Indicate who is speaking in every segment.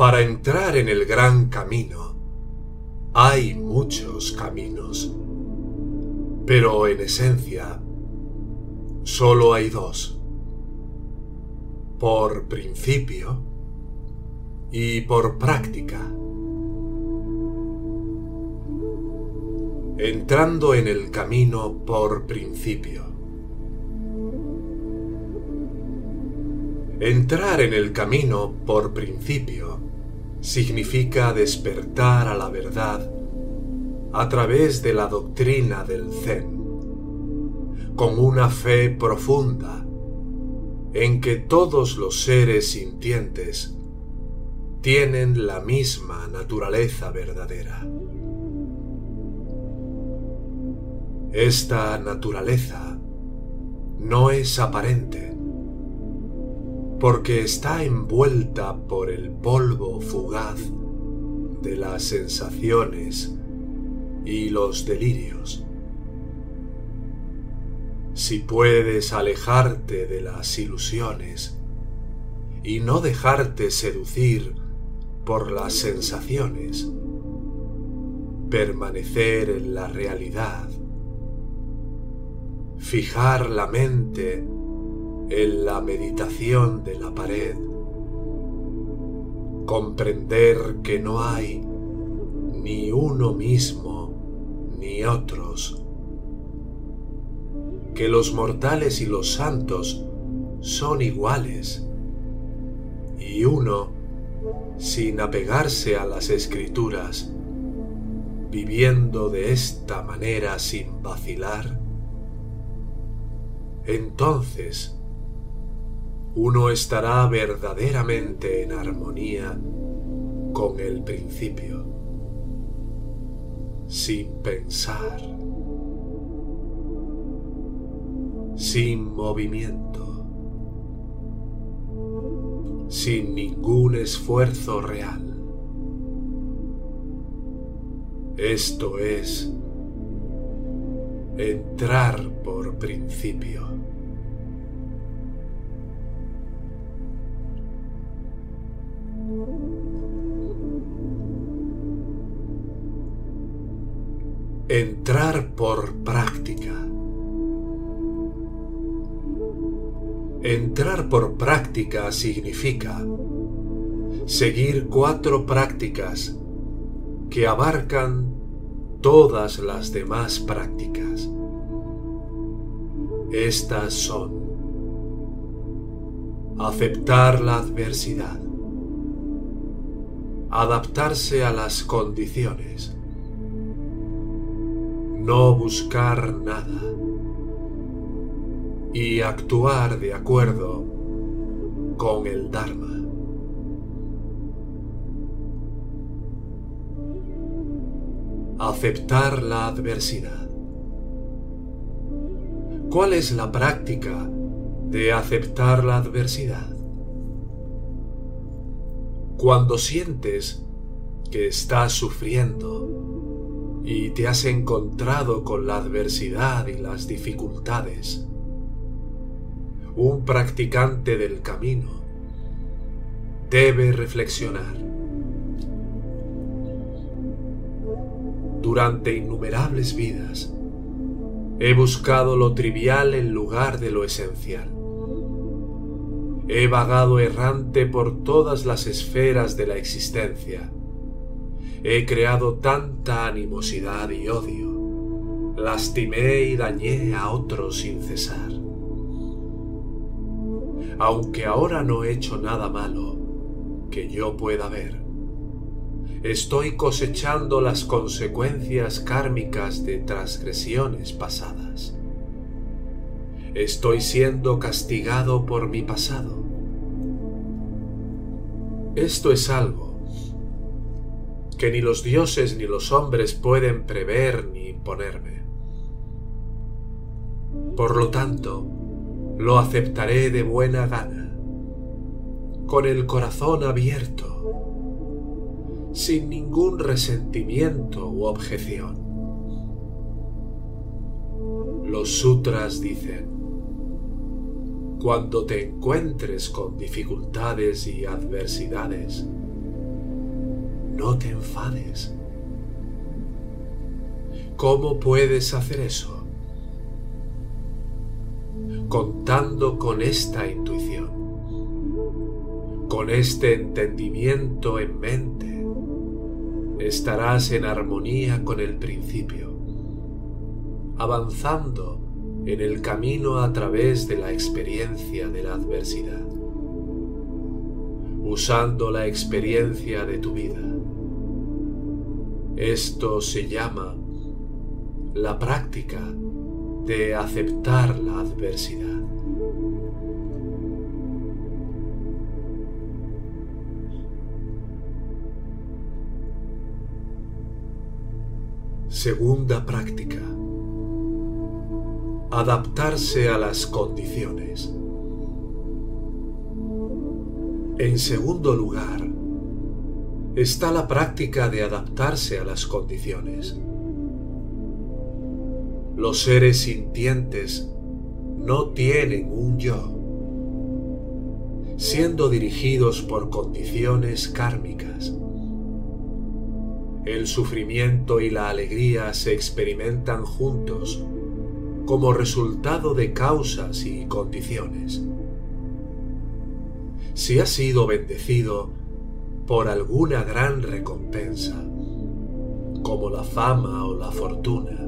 Speaker 1: Para entrar en el gran camino hay muchos caminos, pero en esencia solo hay dos, por principio y por práctica. Entrando en el camino por principio. Entrar en el camino por principio significa despertar a la verdad a través de la doctrina del Zen, con una fe profunda en que todos los seres sintientes tienen la misma naturaleza verdadera. Esta naturaleza no es aparente, porque está envuelta por el polvo fugaz de las sensaciones y los delirios. Si puedes alejarte de las ilusiones y no dejarte seducir por las sensaciones, permanecer en la realidad, fijar la mente en la meditación de la pared, comprender que no hay ni uno mismo ni otros, que los mortales y los santos son iguales y uno sin apegarse a las escrituras, viviendo de esta manera sin vacilar, entonces uno estará verdaderamente en armonía con el principio, sin pensar, sin movimiento sin ningún esfuerzo real. Esto es entrar por principio. Entrar por práctica. Entrar por práctica significa seguir cuatro prácticas que abarcan todas las demás prácticas. Estas son aceptar la adversidad, adaptarse a las condiciones, no buscar nada, y actuar de acuerdo con el Dharma. Aceptar la adversidad. ¿Cuál es la práctica de aceptar la adversidad? Cuando sientes que estás sufriendo y te has encontrado con la adversidad y las dificultades, un practicante del camino debe reflexionar. Durante innumerables vidas he buscado lo trivial en lugar de lo esencial. He vagado errante por todas las esferas de la existencia. He creado tanta animosidad y odio. Lastimé y dañé a otros sin cesar aunque ahora no he hecho nada malo que yo pueda ver. Estoy cosechando las consecuencias kármicas de transgresiones pasadas. Estoy siendo castigado por mi pasado. Esto es algo que ni los dioses ni los hombres pueden prever ni imponerme. Por lo tanto, lo aceptaré de buena gana, con el corazón abierto, sin ningún resentimiento u objeción. Los sutras dicen, cuando te encuentres con dificultades y adversidades, no te enfades. ¿Cómo puedes hacer eso? Contando con esta intuición, con este entendimiento en mente, estarás en armonía con el principio, avanzando en el camino a través de la experiencia de la adversidad, usando la experiencia de tu vida. Esto se llama la práctica de aceptar la adversidad. Segunda práctica. Adaptarse a las condiciones. En segundo lugar, está la práctica de adaptarse a las condiciones. Los seres sintientes no tienen un yo, siendo dirigidos por condiciones kármicas. El sufrimiento y la alegría se experimentan juntos como resultado de causas y condiciones. Si has sido bendecido por alguna gran recompensa, como la fama o la fortuna,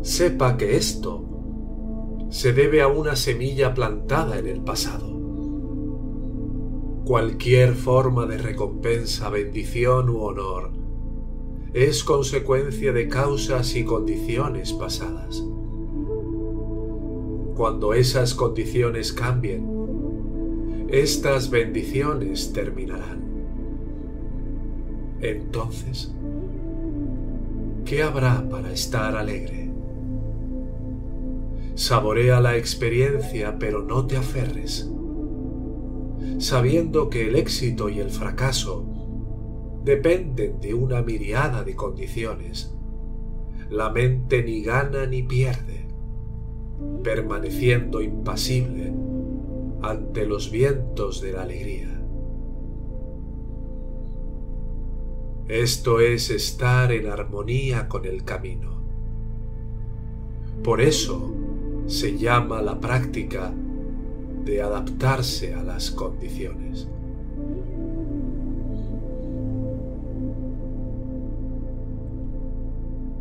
Speaker 1: sepa que esto se debe a una semilla plantada en el pasado. Cualquier forma de recompensa, bendición u honor es consecuencia de causas y condiciones pasadas. Cuando esas condiciones cambien, estas bendiciones terminarán. Entonces, ¿qué habrá para estar alegre? Saborea la experiencia, pero no te aferres, sabiendo que el éxito y el fracaso dependen de una miriada de condiciones. La mente ni gana ni pierde, permaneciendo impasible ante los vientos de la alegría. Esto es estar en armonía con el camino. Por eso, se llama la práctica de adaptarse a las condiciones.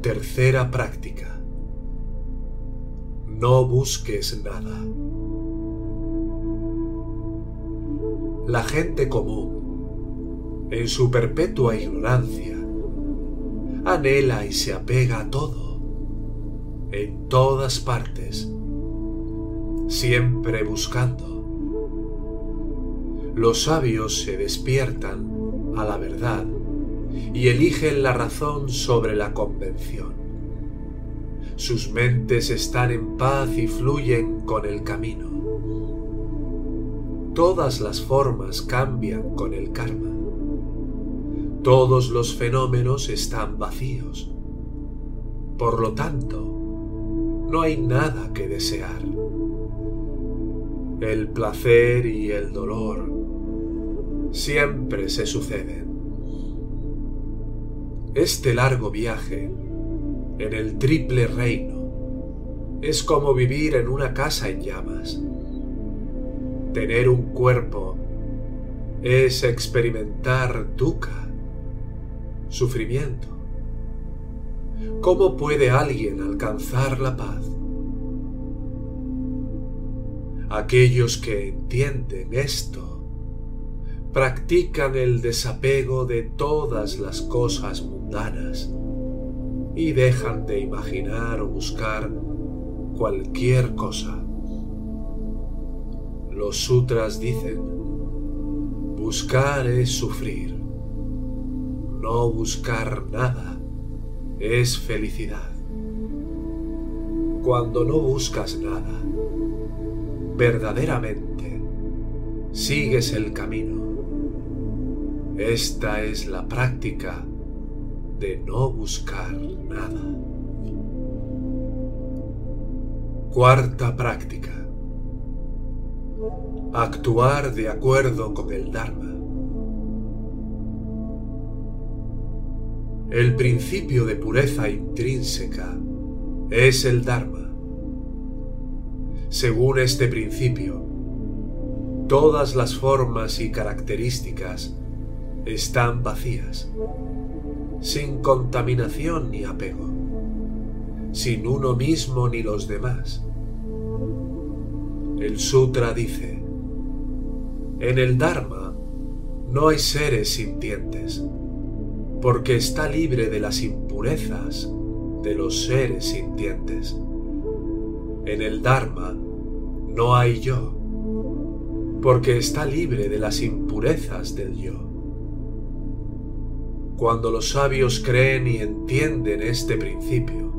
Speaker 1: Tercera práctica. No busques nada. La gente común, en su perpetua ignorancia, anhela y se apega a todo, en todas partes, siempre buscando. Los sabios se despiertan a la verdad y eligen la razón sobre la convención. Sus mentes están en paz y fluyen con el camino. Todas las formas cambian con el karma. Todos los fenómenos están vacíos. Por lo tanto, no hay nada que desear el placer y el dolor siempre se suceden. Este largo viaje en el triple reino es como vivir en una casa en llamas. Tener un cuerpo es experimentar dukkha, sufrimiento. ¿Cómo puede alguien alcanzar la paz? Aquellos que entienden esto practican el desapego de todas las cosas mundanas y dejan de imaginar o buscar cualquier cosa. Los sutras dicen, buscar es sufrir, no buscar nada es felicidad. Cuando no buscas nada, verdaderamente sigues el camino. Esta es la práctica de no buscar nada. Cuarta práctica. Actuar de acuerdo con el Dharma. El principio de pureza intrínseca es el Dharma. Según este principio, todas las formas y características están vacías, sin contaminación ni apego, sin uno mismo ni los demás. El sutra dice, en el Dharma no hay seres sintientes, porque está libre de las impurezas de los seres sintientes. En el Dharma no hay yo, porque está libre de las impurezas del yo. Cuando los sabios creen y entienden este principio,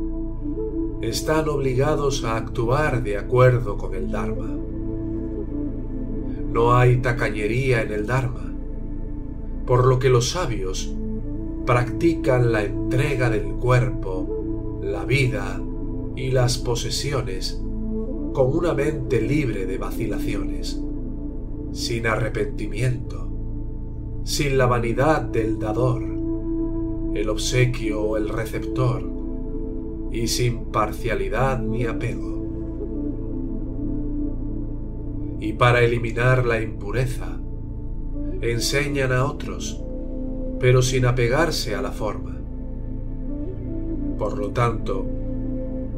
Speaker 1: están obligados a actuar de acuerdo con el Dharma. No hay tacañería en el Dharma, por lo que los sabios practican la entrega del cuerpo, la vida y las posesiones con una mente libre de vacilaciones, sin arrepentimiento, sin la vanidad del dador, el obsequio o el receptor, y sin parcialidad ni apego. Y para eliminar la impureza, enseñan a otros pero sin apegarse a la forma. Por lo tanto,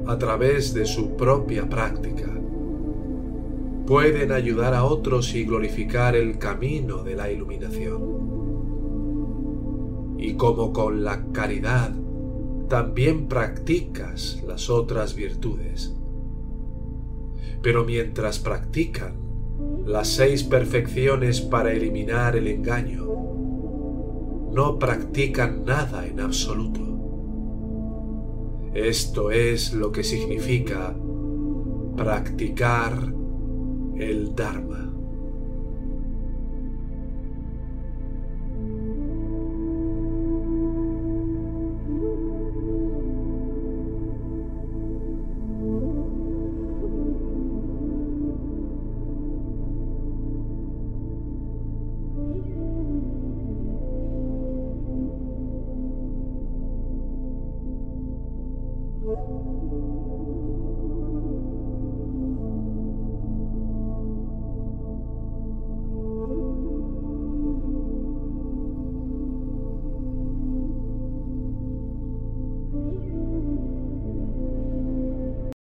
Speaker 1: a través de su propia práctica, pueden ayudar a otros y glorificar el camino de la iluminación. Y como con la caridad también practicas las otras virtudes. Pero mientras practican las seis perfecciones para eliminar el engaño, no practican nada en absoluto. Esto es lo que significa practicar el Dharma.